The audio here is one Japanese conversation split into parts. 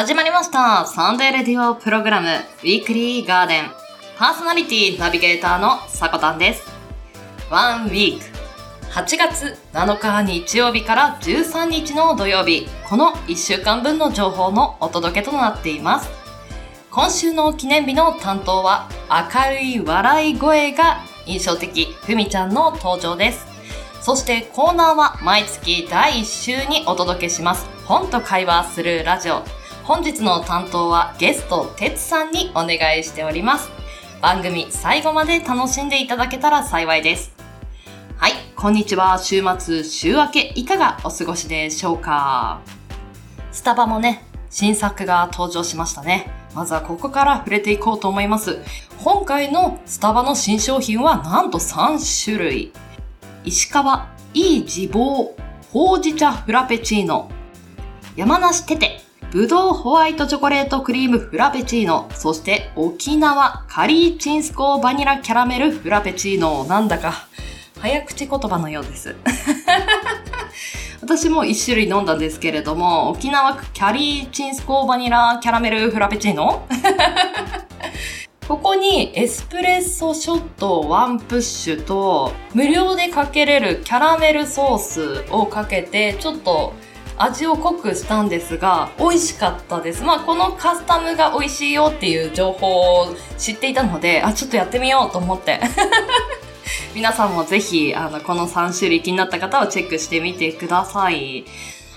始まりました。サンデーレディオプログラム、ウィークリーガーデン。パーソナリティナビゲーターのさこたんです。ワンウィーク。8月7日日曜日から13日の土曜日、この1週間分の情報のお届けとなっています。今週の記念日の担当は、明るい笑い声が印象的、ふみちゃんの登場です。そしてコーナーは毎月第1週にお届けします。本と会話するラジオ。本日の担当はゲスト、てつさんにお願いしております。番組最後まで楽しんでいただけたら幸いです。はい、こんにちは。週末、週明け、いかがお過ごしでしょうか？スタバもね、新作が登場しましたね。まずはここから触れていこうと思います。今回のスタバの新商品はなんと3種類。石川、いい自房、ほうじ茶フラペチーノ、山梨テテ、ぶどうホワイトチョコレートクリームフラペチーノ、そして沖縄カリーチンスコーバニラキャラメルフラペチーノ。なんだか 早口言葉のようです。私も一種類飲んだんですけれども、沖縄キャリーチンスコーバニラキャラメルフラペチーノ？ここにエスプレッソショットワンプッシュと無料でかけれるキャラメルソースをかけてちょっと味を濃くしたんですが美味しかったです。まあこのカスタムが美味しいよっていう情報を知っていたので、あ、ちょっとやってみようと思って。皆さんもぜひあのこの3種類気になった方はチェックしてみてください。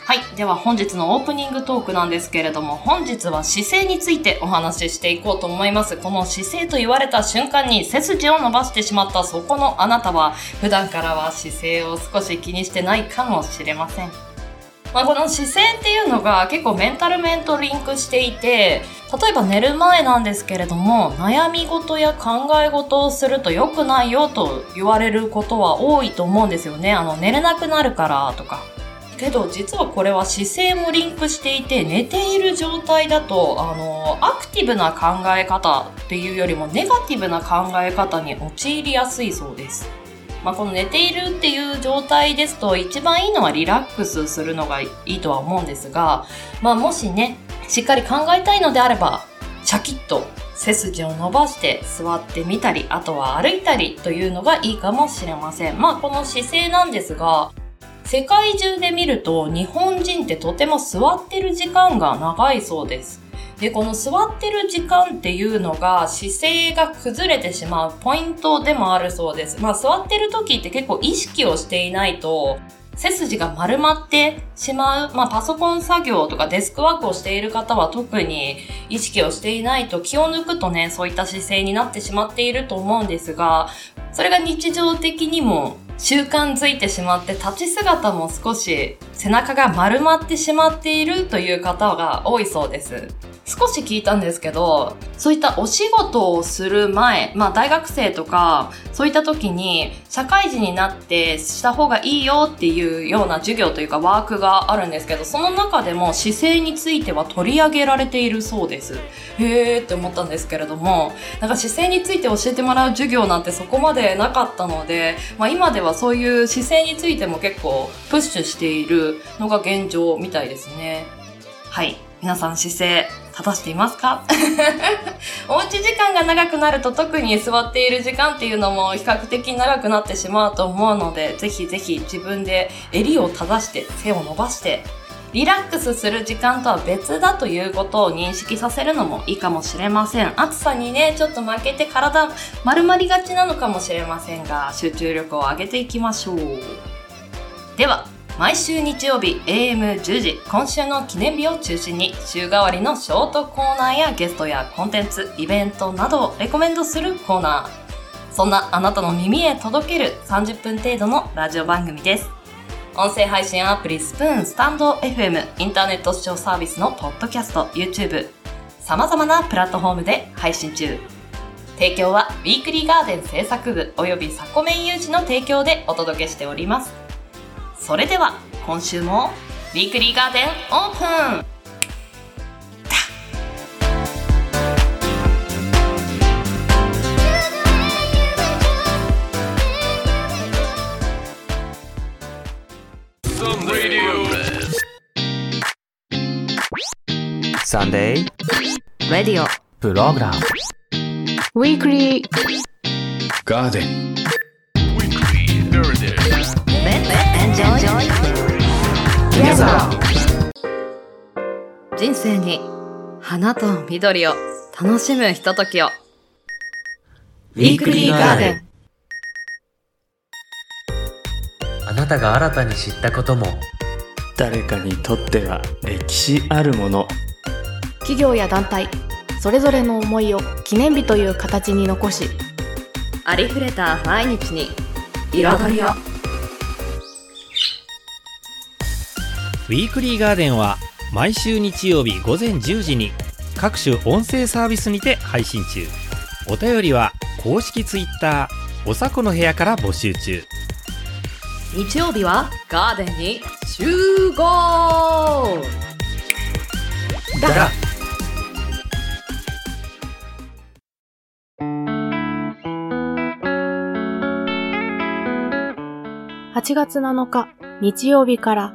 はい。では本日のオープニングトークなんですけれども、本日は姿勢についてお話ししていこうと思います。この姿勢と言われた瞬間に背筋を伸ばしてしまったそこのあなたは、普段からは姿勢を少し気にしてないかもしれません。まあ、この姿勢っていうのが結構メンタル面とリンクしていて、例えば寝る前なんですけれども、悩み事や考え事をすると良くないよと言われることは多いと思うんですよね。あの、寝れなくなるからとか。けど実はこれは姿勢もリンクしていて寝ている状態だとあのアクティブな考え方っていうよりもネガティブな考え方に陥りやすいそうです。まあ、この寝ているっていう状態ですと一番いいのはリラックスするのがいいとは思うんですが、まあ、もしねしっかり考えたいのであればシャキッと背筋を伸ばして座ってみたりあとは歩いたりというのがいいかもしれません。まあこの姿勢なんですが世界中で見ると日本人ってとても座ってる時間が長いそうです。で、この座ってる時間っていうのが姿勢が崩れてしまうポイントでもあるそうです。まあ座ってる時って結構意識をしていないと背筋が丸まってしまう。まあパソコン作業とかデスクワークをしている方は特に意識をしていないと気を抜くとね、そういった姿勢になってしまっていると思うんですが、それが日常的にも習慣づいてしまって立ち姿も少し背中が丸まってしまっているという方が多いそうです。少し聞いたんですけど、そういったお仕事をする前、まあ大学生とか、そういった時に社会人になってした方がいいよっていうような授業というかワークがあるんですけど、その中でも姿勢については取り上げられているそうです。へーって思ったんですけれども、なんか姿勢について教えてもらう授業なんてそこまでなかったので、まあ今ではそういう姿勢についても結構プッシュしているのが現状みたいですね。はい。皆さん姿勢正していますか？おうち時間が長くなると特に座っている時間っていうのも比較的長くなってしまうと思うので、ぜひぜひ自分で襟を正して背を伸ばしてリラックスする時間とは別だということを認識させるのもいいかもしれません。暑さにね、ちょっと負けて体丸まりがちなのかもしれませんが、集中力を上げていきましょう。では、毎週日曜日 AM10 時、今週の記念日を中心に週替わりのショートコーナーやゲストやコンテンツ、イベントなどをレコメンドするコーナー。そんなあなたの耳へ届ける30分程度のラジオ番組です。音声配信アプリスプーン、スタンド FM、インターネット視聴サービスのポッドキャスト、YouTube、様々なプラットフォームで配信中。提供はウィークリーガーデン制作部およびサコメン有志の提供でお届けしております。それでは今週もウィークリーガーデンオープンSunday、radio、program、ウィークリー、ガーデン、人生に花と緑を楽しむひとときを。ウィークリーガーデン。あなたが新たに知ったことも、誰かにとっては歴史あるもの。企業や団体それぞれの思いを記念日という形に残しありふれた毎日に彩りを。ウィークリーガーデンは毎週日曜日午前10時に各種音声サービスにて配信中。お便りは公式ツイッターおさこの部屋から募集中。日曜日はガーデンに集合。だ8月7日日曜日から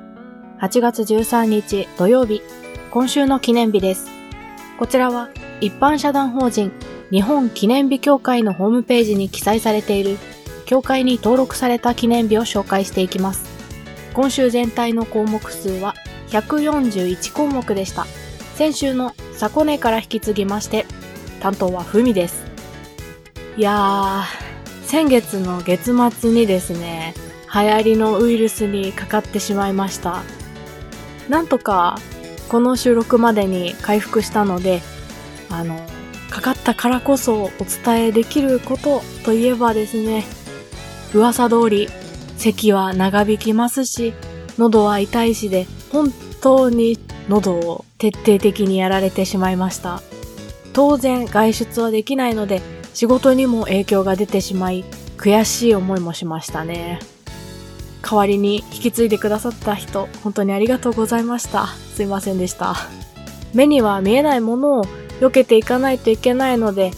8月13日土曜日今週の記念日です。こちらは一般社団法人日本記念日協会のホームページに記載されている協会に登録された記念日を紹介していきます。今週全体の項目数は141項目でした。先週のサコネから引き継ぎまして担当はふみです。いやー先月の月末にですね流行りのウイルスにかかってしまいました。なんとかこの収録までに回復したので、あの、かかったからこそお伝えできることといえばですね、噂通り咳は長引きますし、喉は痛いしで、本当に喉を徹底的にやられてしまいました。当然外出はできないので、仕事にも影響が出てしまい、悔しい思いもしましたね。代わりに引き継いでくださった人、本当にありがとうございました。すいませんでした。目には見えないものを避けていかないといけないので、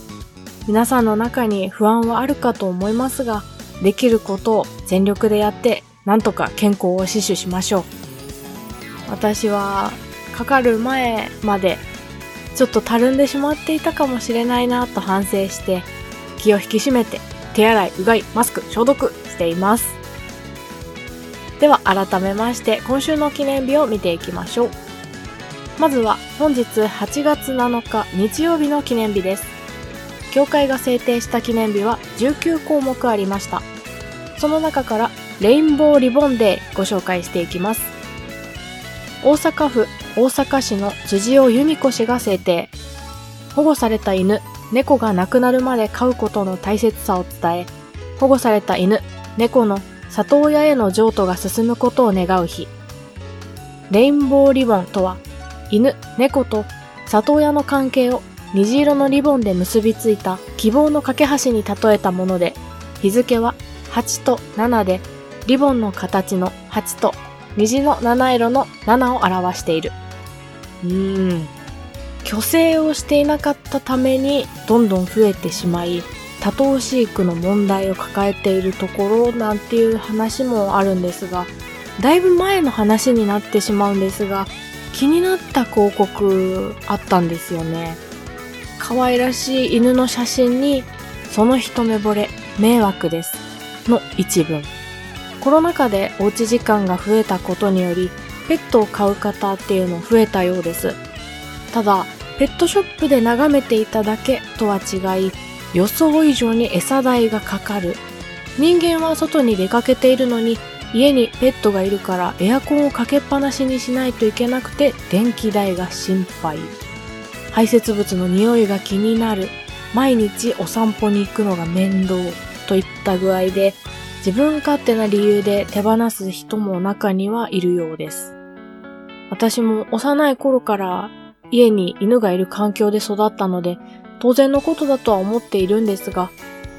皆さんの中に不安はあるかと思いますが、できることを全力でやって、なんとか健康を死守しましょう。私は、かかる前まで、ちょっとたるんでしまっていたかもしれないなと反省して、気を引き締めて、手洗い、うがい、マスク、消毒しています。では改めまして今週の記念日を見ていきましょう。まずは本日8月7日日曜日の記念日です。協会が制定した記念日は19項目ありました。その中からレインボーリボンデーご紹介していきます。大阪府大阪市の辻尾由美子氏が制定。保護された犬、猫が亡くなるまで飼うことの大切さを伝え、保護された犬、猫の里親への譲渡が進むことを願う日。レインボーリボンとは、犬、猫と里親の関係を虹色のリボンで結びついた希望の架け橋に例えたもので、日付は8と7で、リボンの形の8と虹の七色の7を表している。うーん。虚勢をしていなかったためにどんどん増えてしまい、多頭飼育の問題を抱えているところなんていう話もあるんですが、だいぶ前の話になってしまうんですが、気になった広告あったんですよね。可愛らしい犬の写真に、その一目惚れ、迷惑です。の一文。コロナ禍でおうち時間が増えたことにより、ペットを飼う方っていうの増えたようです。ただ、ペットショップで眺めていただけとは違い、予想以上に餌代がかかる。人間は外に出かけているのに、家にペットがいるからエアコンをかけっぱなしにしないといけなくて電気代が心配。排泄物の匂いが気になる。毎日お散歩に行くのが面倒。といった具合で、自分勝手な理由で手放す人も中にはいるようです。私も幼い頃から家に犬がいる環境で育ったので、当然のことだとは思っているんですが、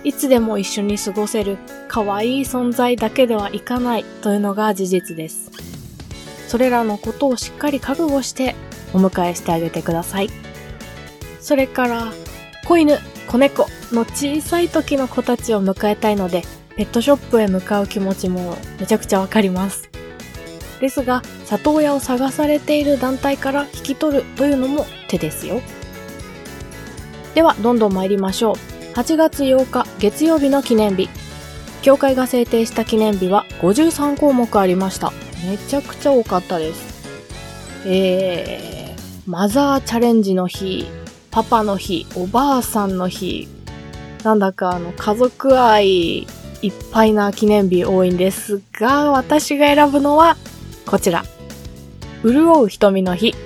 いつでも一緒に過ごせる可愛い存在だけではいかないというのが事実です。それらのことをしっかり覚悟してお迎えしてあげてください。それから、子犬、子猫の小さい時の子たちを迎えたいので、ペットショップへ向かう気持ちもめちゃくちゃわかります。ですが、里親を探されている団体から引き取るというのも手ですよ。では、どんどん参りましょう。8月8日月曜日の記念日。協会が制定した記念日は53項目ありました。めちゃくちゃ多かったです。えー、マザーチャレンジの日、パパの日、おばあさんの日、なんだかあの家族愛いっぱいな記念日多いんですが、私が選ぶのはこちら。潤う瞳の日。化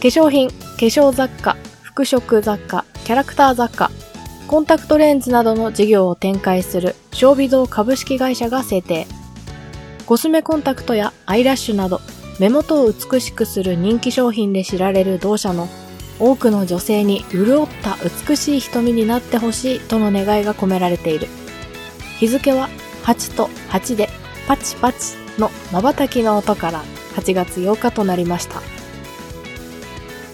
粧品、化粧雑貨、服飾雑貨、キャラクター雑貨、コンタクトレンズなどの事業を展開する小美堂株式会社が制定。コスメコンタクトやアイラッシュなど目元を美しくする人気商品で知られる同社の多くの女性に潤った美しい瞳になってほしいとの願いが込められている。日付は8と8でパチパチの瞬きの音から8月8日となりました。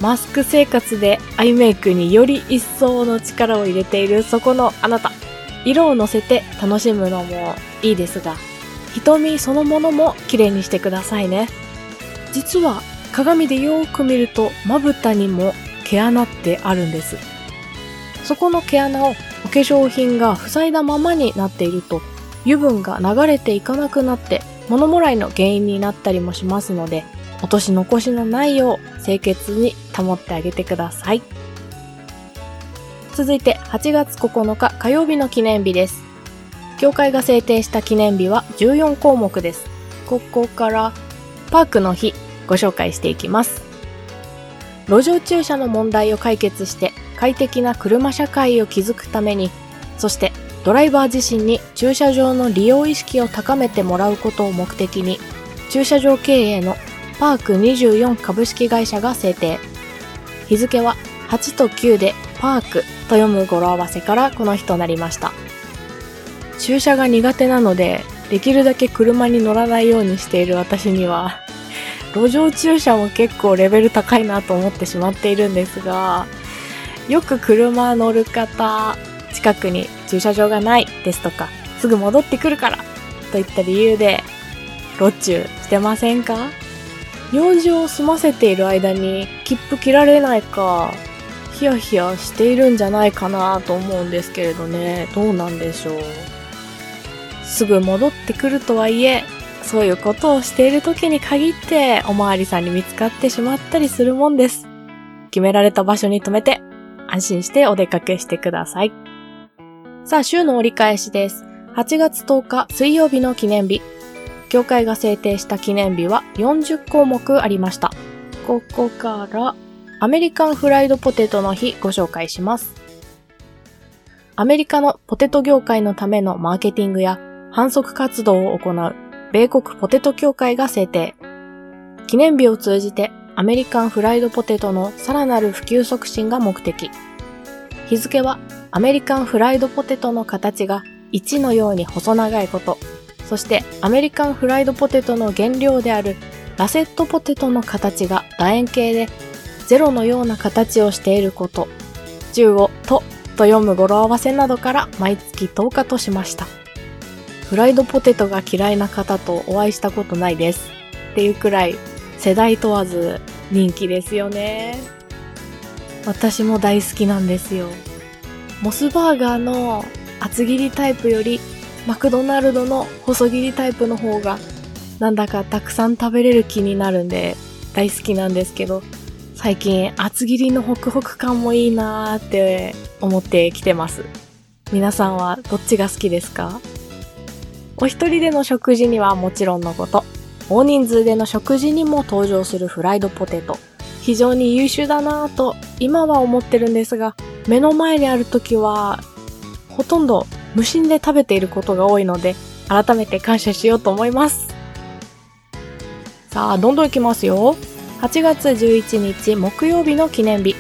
マスク生活でアイメイクにより一層の力を入れているそこのあなた。色を乗せて楽しむのもいいですが、瞳そのものも綺麗にしてくださいね。実は鏡でよーく見るとまぶたにも毛穴ってあるんです。そこの毛穴をお化粧品が塞いだままになっていると油分が流れていかなくなって物もらいの原因になったりもしますので落とし残しのないよう清潔に保ってあげてください。続いて8月9日火曜日の記念日です。協会が制定した記念日は14項目です。ここからパークの日ご紹介していきます。路上駐車の問題を解決して快適な車社会を築くために、そしてドライバー自身に駐車場の利用意識を高めてもらうことを目的に、駐車場経営のパーク24株式会社が制定。日付は8と9でパークと読む語呂合わせからこの日となりました。駐車が苦手なので、できるだけ車に乗らないようにしている私には、路上駐車も結構レベル高いなと思ってしまっているんですが、よく車乗る方、近くに駐車場がないですとか、すぐ戻ってくるからといった理由で、路中してませんか？用事を済ませている間に切符切られないか、ヒヤヒヤしているんじゃないかなと思うんですけれどね、どうなんでしょう。すぐ戻ってくるとはいえ、そういうことをしている時に限っておまわりさんに見つかってしまったりするもんです。決められた場所に止めて安心してお出かけしてください。さあ、週の折り返しです。8月10日水曜日の記念日。協会が制定した記念日は40項目ありました。ここからアメリカンフライドポテトの日ご紹介します。アメリカのポテト業界のためのマーケティングや反則活動を行う米国ポテト協会が制定。記念日を通じてアメリカンフライドポテトのさらなる普及促進が目的。日付はアメリカンフライドポテトの形が1のように細長いこと、そしてアメリカンフライドポテトの原料であるラセットポテトの形が楕円形でゼロのような形をしていること、10をとと読む語呂合わせなどから毎月10日としました。フライドポテトが嫌いな方とお会いしたことないです。っていうくらい世代問わず人気ですよね。私も大好きなんですよ。モスバーガーの厚切りタイプよりマクドナルドの細切りタイプの方がなんだかたくさん食べれる気になるんで大好きなんですけど最近厚切りのホクホク感もいいなーって思ってきてます。皆さんはどっちが好きですか？お一人での食事にはもちろんのこと、大人数での食事にも登場するフライドポテト。非常に優秀だなぁと今は思ってるんですが、目の前にある時は、ほとんど無心で食べていることが多いので、改めて感謝しようと思います。さあ、どんどんいきますよ。8月11日木曜日の記念日。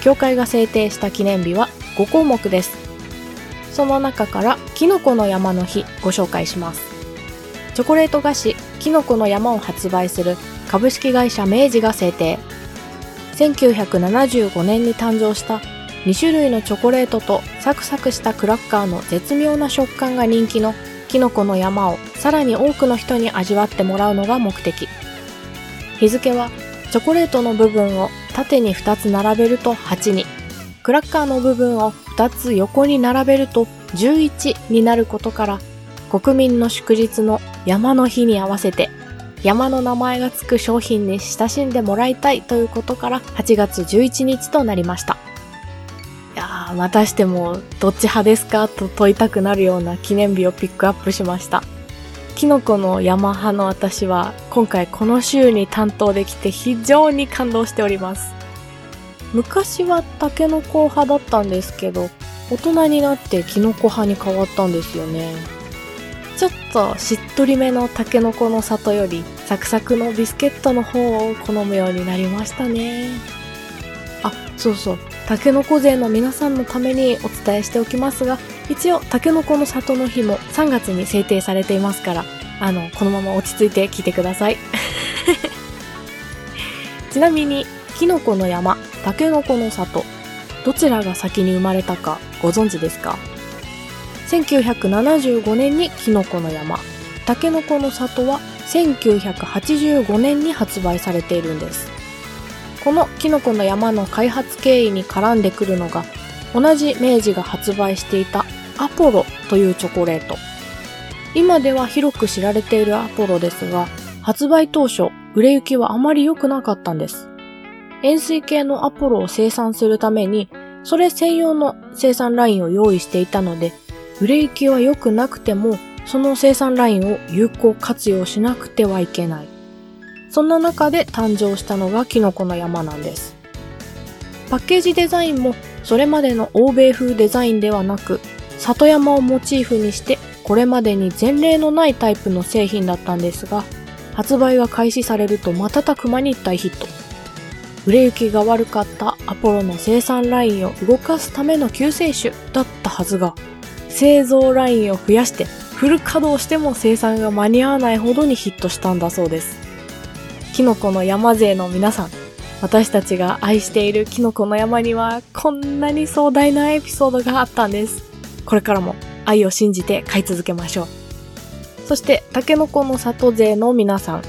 協会が制定した記念日は5項目です。その中から、キノコの山の日ご紹介します。チョコレート菓子、キノコの山を発売する株式会社明治が制定。1975年に誕生した2種類のチョコレートとサクサクしたクラッカーの絶妙な食感が人気のきキノコの山をさらに多くの人に味わってもらうのが目的。日付はチョコレートの部分を縦に2つ並べると8に、クラッカーの部分を2つ横に並べると11になることから、国民の祝日の山の日に合わせて、山の名前がつく商品に親しんでもらいたいということから8月11日となりました。またしてもどっち派ですかと問いたくなるような記念日をピックアップしました。キノコの山派の私は今回この週に担当できて非常に感動しております。昔はタケノコ派だったんですけど、大人になってキノコ派に変わったんですよね。ちょっとしっとりめのタケノコの里よりサクサクのビスケットの方を好むようになりましたね。あ、そうそう。タケノコ勢の皆さんのためにお伝えしておきますが、一応タケノコの里の日も3月に制定されていますから、あの、このまま落ち着いて聞いてください。ちなみに、キノコの山、タケノコの里、どちらが先に生まれたかご存知ですか？1975年にキノコの山、タケノコの里は1985年に発売されているんです。このキノコの山の開発経緯に絡んでくるのが、同じ明治が発売していたアポロというチョコレート。今では広く知られているアポロですが、発売当初、売れ行きはあまり良くなかったんです。塩水系のアポロを生産するために、それ専用の生産ラインを用意していたので、売れ行きは良くなくても、その生産ラインを有効活用しなくてはいけない。そんな中で誕生したのがキノコの山なんです。パッケージデザインもそれまでの欧米風デザインではなく、里山をモチーフにしてこれまでに前例のないタイプの製品だったんですが、発売が開始されると瞬く間に大ヒット。売れ行きが悪かったアポロの生産ラインを動かすための救世主だったはずが、製造ラインを増やしてフル稼働しても生産が間に合わないほどにヒットしたんだそうです。キノコの山勢の皆さん、私たちが愛しているキノコの山にはこんなに壮大なエピソードがあったんです。これからも愛を信じて飼い続けましょう。そして、タケノコの里勢の皆さん、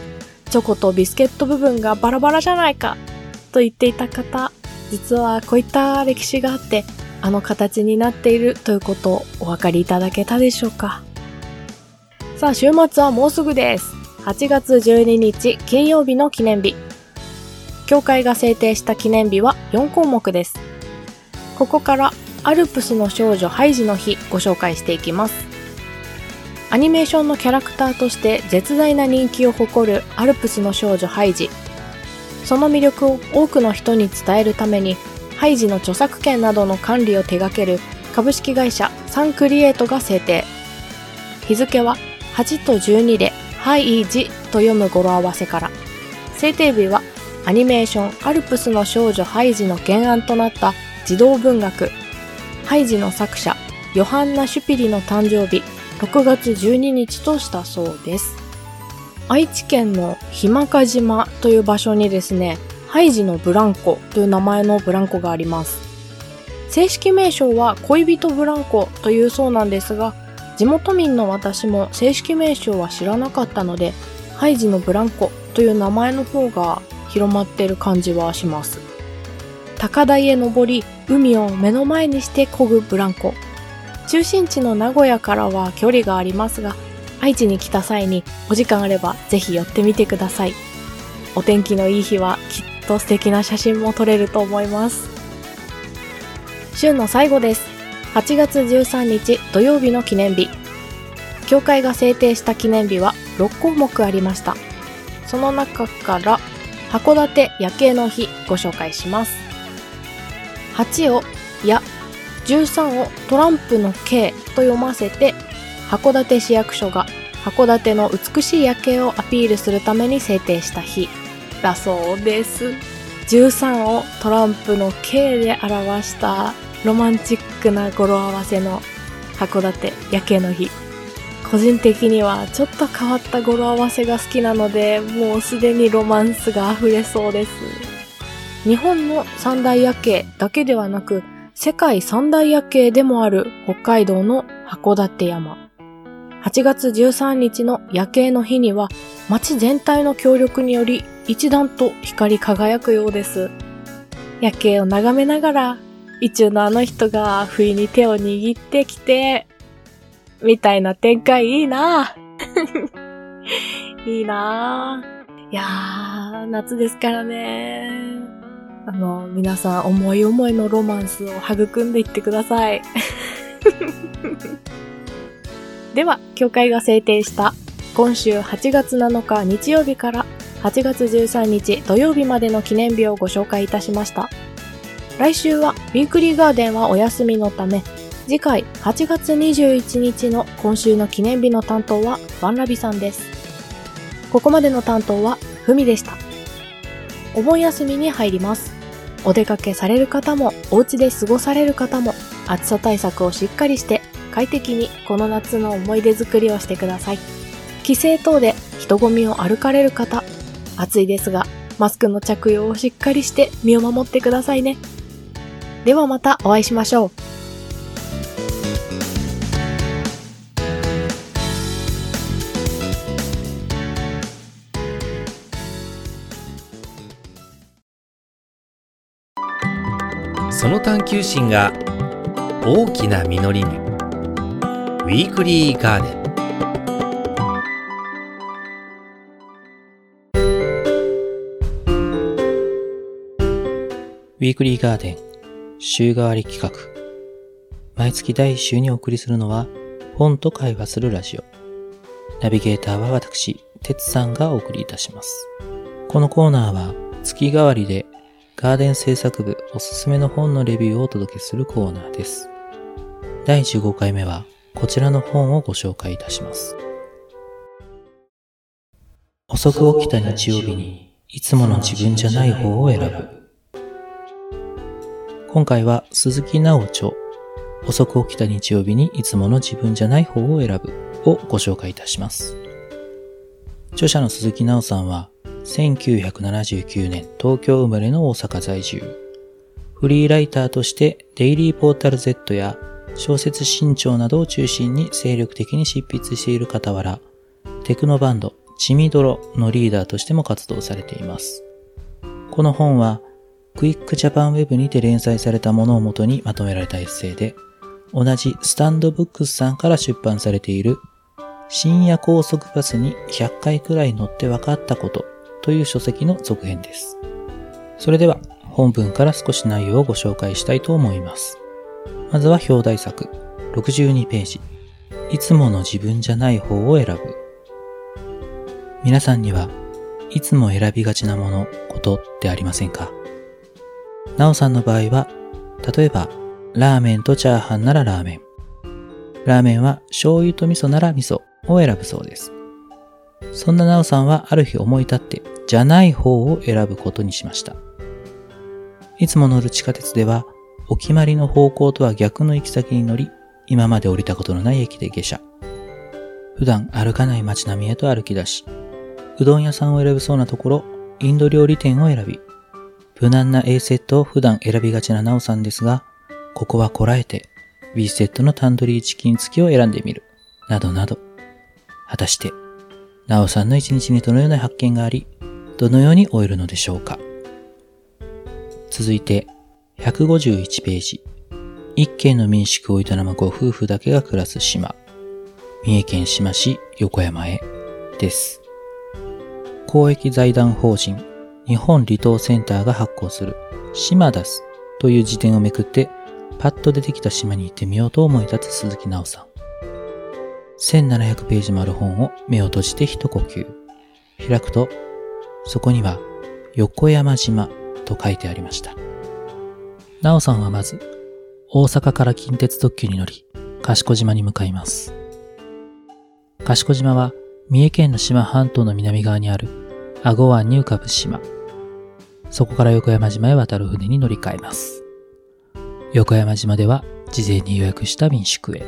チョコとビスケット部分がバラバラじゃないかと言っていた方、実はこういった歴史があって、あの形になっているということをお分かりいただけたでしょうか。さあ、週末はもうすぐです。8月12日金曜日の記念日。協会が制定した記念日は4項目です。ここからアルプスの少女ハイジの日ご紹介していきます。アニメーションのキャラクターとして絶大な人気を誇るアルプスの少女ハイジ。その魅力を多くの人に伝えるために、ハイジの著作権などの管理を手掛ける株式会社サンクリエイトが制定。日付は8と12でハイジと読む語呂合わせから。制定日はアニメーションアルプスの少女ハイジの原案となった児童文学ハイジの作者ヨハンナ・シュピリの誕生日6月12日としたそうです。愛知県のひまか島という場所にですね、ハイジのブランコという名前のブランコがあります。正式名称は恋人ブランコというそうなんですが、地元民の私も正式名称は知らなかったので、ハイジのブランコという名前の方が広まってる感じはします。高台へ登り、海を目の前にして漕ぐブランコ。中心地の名古屋からは距離がありますが、愛知に来た際にお時間あればぜひ寄ってみてください。お天気のいい日はきっと素敵な写真も撮れると思います。週の最後です。8月13日土曜日の記念日。協会が制定した記念日は6項目ありました。その中から函館夜景の日ご紹介します。8をや13をトランプの K と読ませて函館市役所が函館の美しい夜景をアピールするために制定した日だそうです。13をトランプの K で表したロマンチックな語呂合わせの函館夜景の日。個人的にはちょっと変わった語呂合わせが好きなので、もうすでにロマンスが溢れそうです。日本の三大夜景だけではなく、世界三大夜景でもある北海道の函館山。8月13日の夜景の日には街全体の協力により一段と光り輝くようです。夜景を眺めながら、意中のあの人が不意に手を握ってきて、みたいな展開いいな いいないやー、夏ですからね。あの、皆さん思い思いのロマンスを育んでいってください。では、協会が制定した今週8月7日日曜日から8月13日土曜日までの記念日をご紹介いたしました。来週はウィークリーガーデンはお休みのため、次回8月21日の今週の記念日の担当はワンラビさんです。ここまでの担当はふみでした。お盆休みに入ります。お出かけされる方も、お家で過ごされる方も、暑さ対策をしっかりして、快適にこの夏の思い出作りをしてください。帰省等で人混みを歩かれる方、暑いですが、マスクの着用をしっかりして身を守ってくださいね。ではまたお会いしましょう。その探求心が大きな実りに。ウィークリーガーデン。ウィークリーガーデン。週替わり企画。毎月第1週にお送りするのは本と会話するラジオ。ナビゲーターは私、哲さんがお送りいたします。このコーナーは月替わりでガーデン制作部おすすめの本のレビューをお届けするコーナーです。第15回目はこちらの本をご紹介いたします。遅く起きた日曜日にいつもの自分じゃない方を選ぶ。今回は鈴木直著遅く起きた日曜日にいつもの自分じゃない方を選ぶをご紹介いたします。著者の鈴木直さんは1979年東京生まれの大阪在住。フリーライターとしてデイリーポータル Z や小説新潮などを中心に精力的に執筆している傍ら、テクノバンドチミドロのリーダーとしても活動されています。この本はクイックジャパンウェブにて連載されたものをもとにまとめられたエッセイで、同じスタンドブックスさんから出版されている深夜高速バスに100回くらい乗って分かったことという書籍の続編です。それでは本文から少し内容をご紹介したいと思います。まずは表題作62ページ。いつもの自分じゃない方を選ぶ。皆さんにはいつも選びがちなもの、ことってありませんか？なおさんの場合は、例えば、ラーメンとチャーハンならラーメン。ラーメンは醤油と味噌なら味噌を選ぶそうです。そんななおさんはある日思い立って、じゃない方を選ぶことにしました。いつも乗る地下鉄では、お決まりの方向とは逆の行き先に乗り、今まで降りたことのない駅で下車。普段歩かない街並みへと歩き出し、うどん屋さんを選ぶそうなところ、インド料理店を選び、無難な A セットを普段選びがちななおさんですが、ここはこらえて B セットのタンドリーチキン付きを選んでみる。などなど。果たして、なおさんの一日にどのような発見があり、どのように終えるのでしょうか。続いて、151ページ。一軒の民宿を営むご夫婦だけが暮らす島。三重県志摩市横山へ。です。公益財団法人日本離島センターが発行する島ダスという辞典をめくってパッと出てきた島に行ってみようと思い立つ鈴木直さん。1700ページもある本を目を閉じて一呼吸。開くと、そこには横山島と書いてありました。直さんはまず、大阪から近鉄特急に乗り、賢島に向かいます。賢島は三重県の島半島の南側にある阿護湾に浮かぶ島。そこから横山島へ渡る船に乗り換えます。横山島では事前に予約した民宿へ。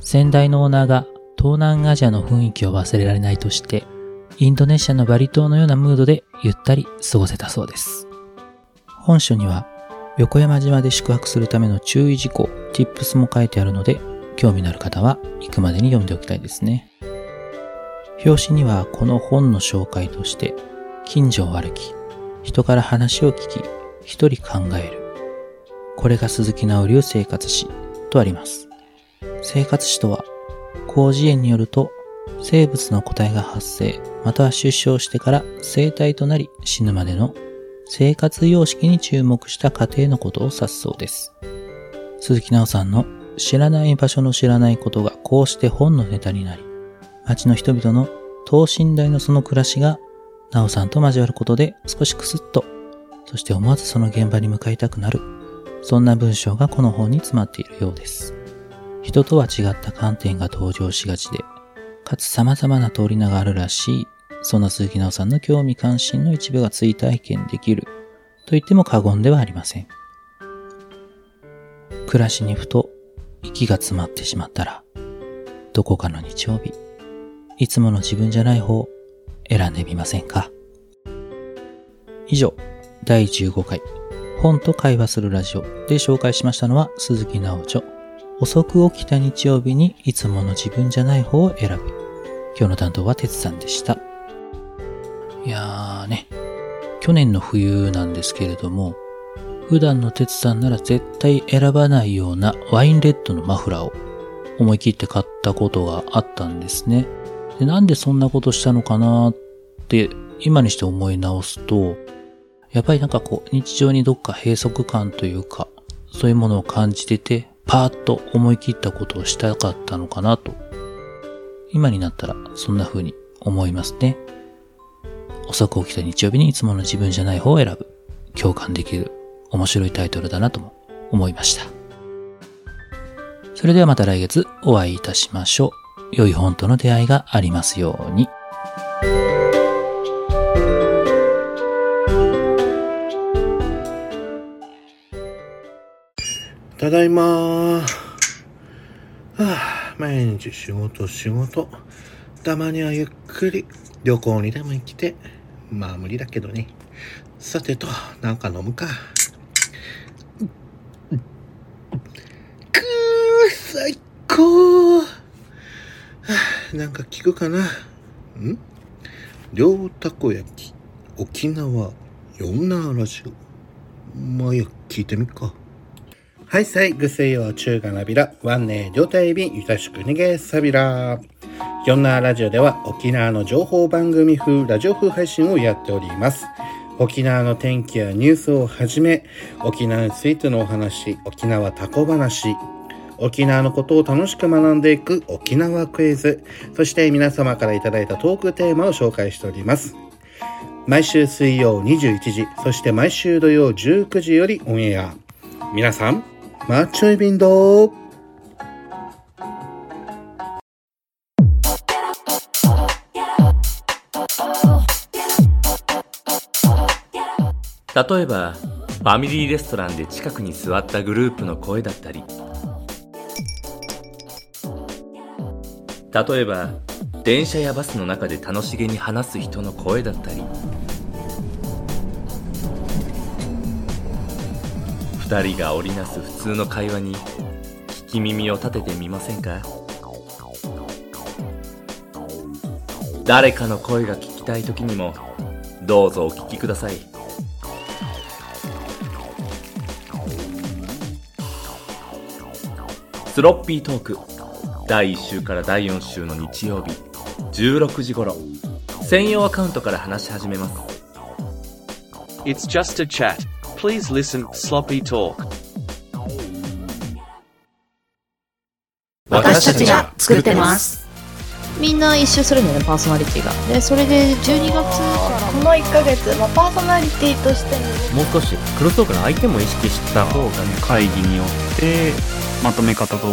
先代のオーナーが東南アジアの雰囲気を忘れられないとして、インドネシアのバリ島のようなムードでゆったり過ごせたそうです。本書には横山島で宿泊するための注意事項、tips も書いてあるので、興味のある方は行くまでに読んでおきたいですね。表紙にはこの本の紹介として、近所を歩き、人から話を聞き、一人考える。これが鈴木直流生活史とあります。生活史とは、広辞苑によると、生物の個体が発生、または出生してから生体となり死ぬまでの生活様式に注目した過程のことを指すそうです。鈴木直さんの知らない場所の知らないことがこうして本のネタになり、街の人々の等身大のその暮らしが直さんと交わることで少しクスッと、そして思わずその現場に向かいたくなる、そんな文章がこの本に詰まっているようです。人とは違った観点が登場しがちで、かつ様々な通り名があるらしい、そんな鈴木直さんの興味関心の一部が追体験できる、と言っても過言ではありません。暮らしにふと息が詰まってしまったら、どこかの日曜日、いつもの自分じゃない方、選んでみませんか？以上、第15回、本と会話するラジオで紹介しましたのは鈴木直著。遅く起きた日曜日にいつもの自分じゃない方を選ぶ。今日の担当は哲さんでした。いやーね、去年の冬なんですけれども、普段の哲さんなら絶対選ばないようなワインレッドのマフラーを思い切って買ったことがあったんですね。でなんでそんなことしたのかなって今にして思い直すと、やっぱりなんかこう日常にどっか閉塞感というか、そういうものを感じてて、パーッと思い切ったことをしたかったのかなと。今になったらそんな風に思いますね。遅く起きた日曜日にいつもの自分じゃない方を選ぶ。共感できる面白いタイトルだなとも思いました。それではまた来月お会いいたしましょう。良い本との出会いがありますように。ただいまー。はあ、毎日仕事仕事。たまにはゆっくり旅行にでも行きて。まあ無理だけどね。さてと、なんか飲むか。くー、最高なんか聞くかな？ん？両たこ焼き、沖縄、四ナラジオ。まあ、や、聞いてみっか。はい、さい、ぐせよ、中華なびら、ワンネ、両体便、ゆたしくねげ、さびら。ヨンナーラジオでは沖縄の情報番組風、ラジオ風配信をやっております。沖縄の天気やニュースをはじめ、沖縄についてのお話、沖縄タコ話、沖縄のことを楽しく学んでいく沖縄クイズ、そして皆様からいただいたトークテーマを紹介しております。毎週水曜21時、そして毎週土曜19時よりオンエア。皆さん、マッチョイビンドー例えばファミリーレストランで近くに座ったグループの声だったり例えば電車やバスの中で楽しげに話す人の声だったり二人が織りなす普通の会話に聞き耳を立ててみませんか？誰かの声が聞きたい時にもどうぞお聞きください。スロッピートーク。第1週から第4週の日曜日16時頃専用アカウントから話し始めます It's just a chat. Please listen, sloppy talk. 私たちが作ってます。みんな一周するんだよね、パーソナリティが。で、それで12月からこの1ヶ月、まあ、パーソナリティとしてももう少しクロストークの相手も意識した方がね会議によってまとめ方と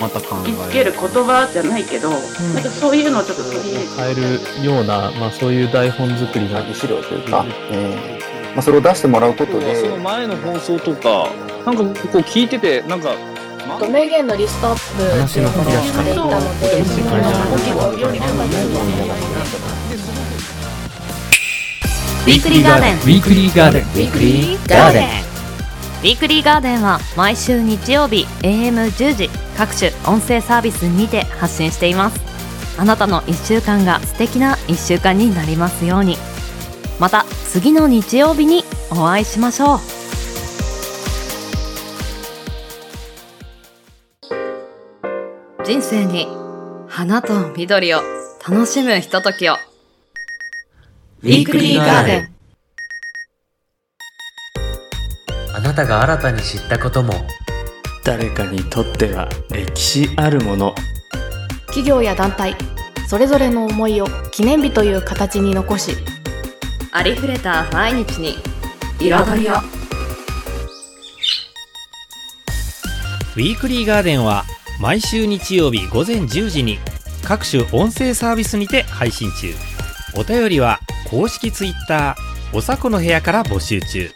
また考えつける言葉じゃないけど、なんかそういうのをちょっと取り入れて。変えるような、まあ、そういう台本作りが資料というか、えー。まあ、それを出してもらうことで。その前の放送とかなんかこう聞いててなんか名言のリストアップ話の振り出ししていたので、その結構より深くウィークリーガーデン。ウィークリーガーデン。ウィークリーガーデンウィークリーガーデンは毎週日曜日 AM10 時各種音声サービスにて発信しています。あなたの1週間が素敵な1週間になりますように。また次の日曜日にお会いしましょう人生に花と緑を楽しむひとときを。ウィークリーガーデン。あなたが新たに知ったことも。誰かにとっては歴史あるもの。企業や団体それぞれの思いを記念日という形に残しありふれた毎日に彩りを。ウィークリーガーデンは毎週日曜日午前10時に各種音声サービスにて配信中。お便りは公式ツイッターおさこの部屋から募集中。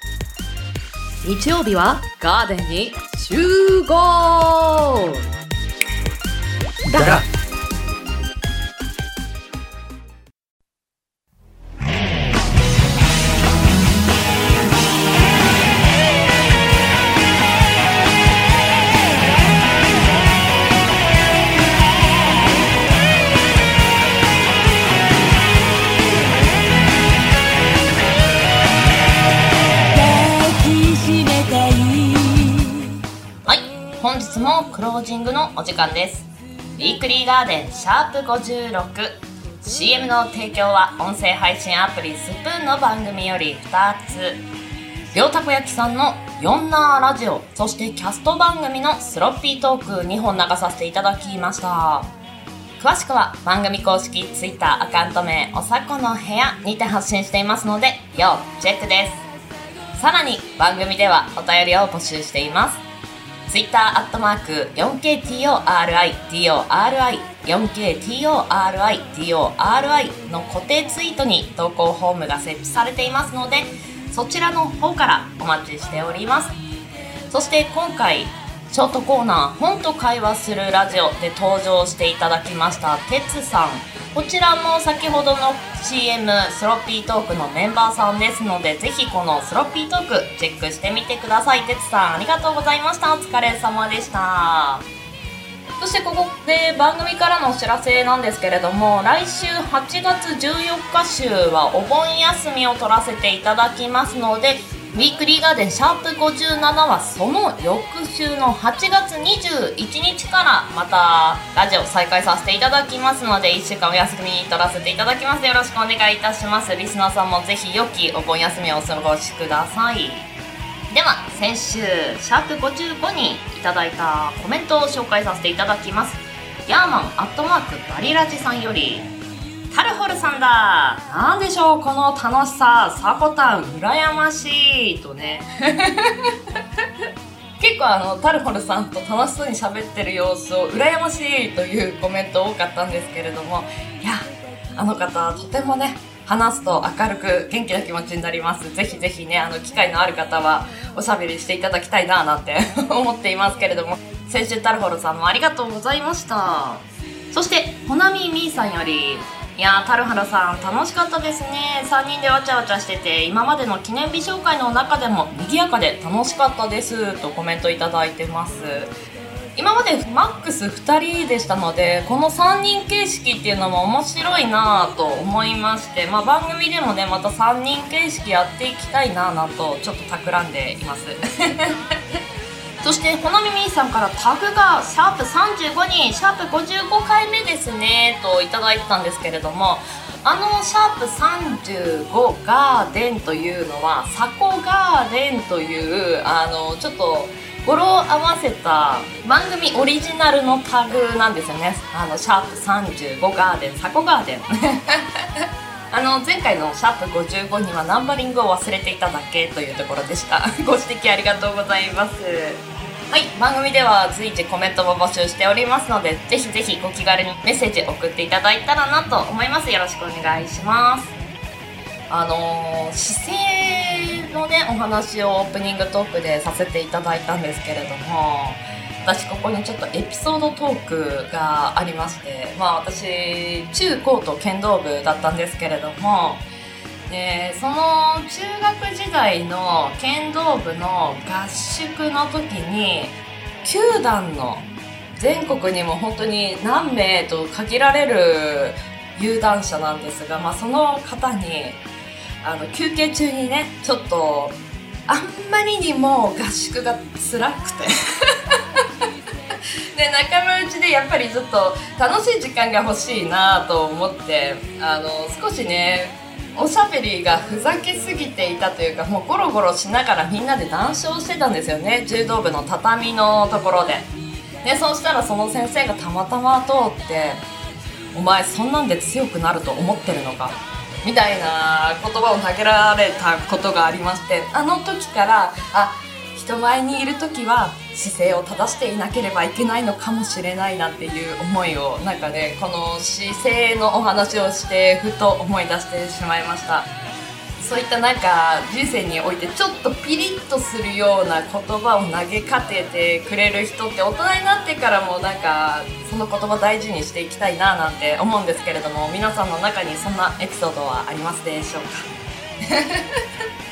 日曜日はガーデンに集合。だ本日もクロージングのお時間です。ウィークリーガーデンシャープ 56CM の提供は音声配信アプリスプーンの番組より2つ。両たこ焼きさんの4ナーラジオそしてキャスト番組のスロッピートーク2本流させていただきました。詳しくは番組公式 Twitter アカウント名おさこの部屋にて発信していますので要チェックです。さらに番組ではお便りを募集しています。Twitter アットマーク 4KTORIDORI4KTORIDORI の固定ツイートに投稿フォームが設置されていますのでそちらの方からお待ちしております。そして今回ショートコーナー「本と会話するラジオ」で登場していただきましたてつさん。こちらも先ほどの CM スロッピートークのメンバーさんですのでぜひこのスロッピートークチェックしてみてください。てつさんありがとうございました。お疲れ様でした。そしてここで番組からのお知らせなんですけれども来週8月14日週はお盆休みを取らせていただきますのでウィークリーガーデンシャープ57はその翌週の8月21日からまたラジオ再開させていただきますので1週間お休みに取らせていただきます。よろしくお願いいたします。リスナーさんもぜひ良きお盆休みをお過ごしください。では先週シャープ55にいただいたコメントを紹介させていただきます。ヤーマンアットマークバリラジさんよりタルホルさんだ。なんでしょうこの楽しさ。サコタン羨ましいとね。結構あのタルホルさんと楽しそうに喋ってる様子を羨ましいというコメント多かったんですけれども。いやあの方とてもね話すと明るく元気な気持ちになります。ぜひぜひねあの機会のある方はおしゃべりしていただきたいななんて 思っていますけれども。先週タルホルさんもありがとうございました。そしてほなみみーさんよりいやー、タルハラさん、楽しかったですね。3人でわちゃわちゃしてて、今までの記念日紹介の中でも賑やかで楽しかったです。とコメントいただいてます。今までマックス2人でしたので、この3人形式っていうのも面白いなぁと思いまして、まあ番組でもね、また3人形式やっていきたいなぁなと、ちょっと企んでいます。そしてほなみみさんからタグがシャープ35にシャープ55回目ですねといただいてたんですけれどもあのシャープ35ガーデンというのはサコガーデンというあのちょっと語呂合わせた番組オリジナルのタグなんですよね。あのシャープ35ガーデンサコガーデン。あの前回のシャープ55にはナンバリングを忘れていただけというところでした。ご指摘ありがとうございます。はい番組では随時コメントも募集しておりますのでぜひぜひご気軽にメッセージ送っていただいたらなと思います。よろしくお願いします。あのー姿勢のねお話をオープニングトークでさせていただいたんですけれども私ここにちょっとエピソードトークがありましてまあ私中高と剣道部だったんですけれどもでその中学時代の剣道部の合宿の時に球団の全国にも本当に何名と限られる有段者なんですが、まあ、その方にあの休憩中にねちょっとあんまりにも合宿が辛くて。で仲間内でやっぱりちょっと楽しい時間が欲しいなと思ってあの少しねおしゃべりがふざけすぎていたというかもうゴロゴロしながらみんなで談笑してたんですよね柔道部の畳のところででそうしたらその先生がたまたま通って「お前そんなんで強くなると思ってるのか?」みたいな言葉を投げられたことがありましてあの時からあ人前にいる時は姿勢を正していなければいけないのかもしれないなっていう思いをなんかねこの姿勢のお話をしてふと思い出してしまいました。そういったなんか人生においてちょっとピリッとするような言葉を投げかけてくれる人って大人になってからもなんかその言葉大事にしていきたいななんて思うんですけれども皆さんの中にそんなエピソードはありますでしょうか？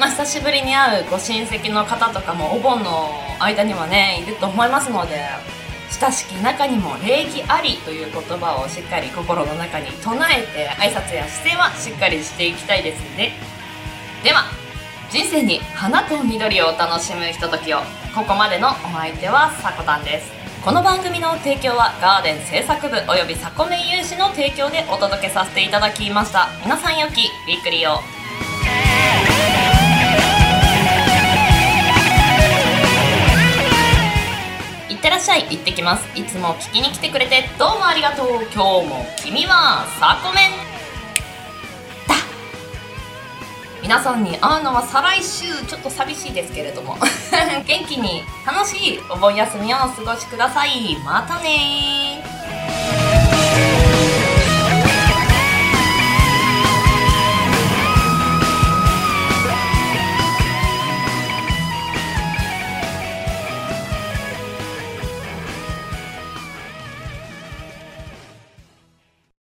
まあ久しぶりに会うご親戚の方とかもお盆の間にはねいると思いますので親しき中にも礼儀ありという言葉をしっかり心の中に唱えて挨拶や姿勢はしっかりしていきたいですね。では人生に花と緑を楽しむひとときを。ここまでのお相手はさこたんです。この番組の提供はガーデン制作部およびサコメン有志の提供でお届けさせていただきました。皆さんよきウィークリーを。ってらっしゃい行ってきます。いつも聞きに来てくれてどうもありがとう。今日も君はサコメン。だ。皆さんに会うのは再来週ちょっと寂しいですけれども。元気に楽しいお盆休みをお過ごしください。またね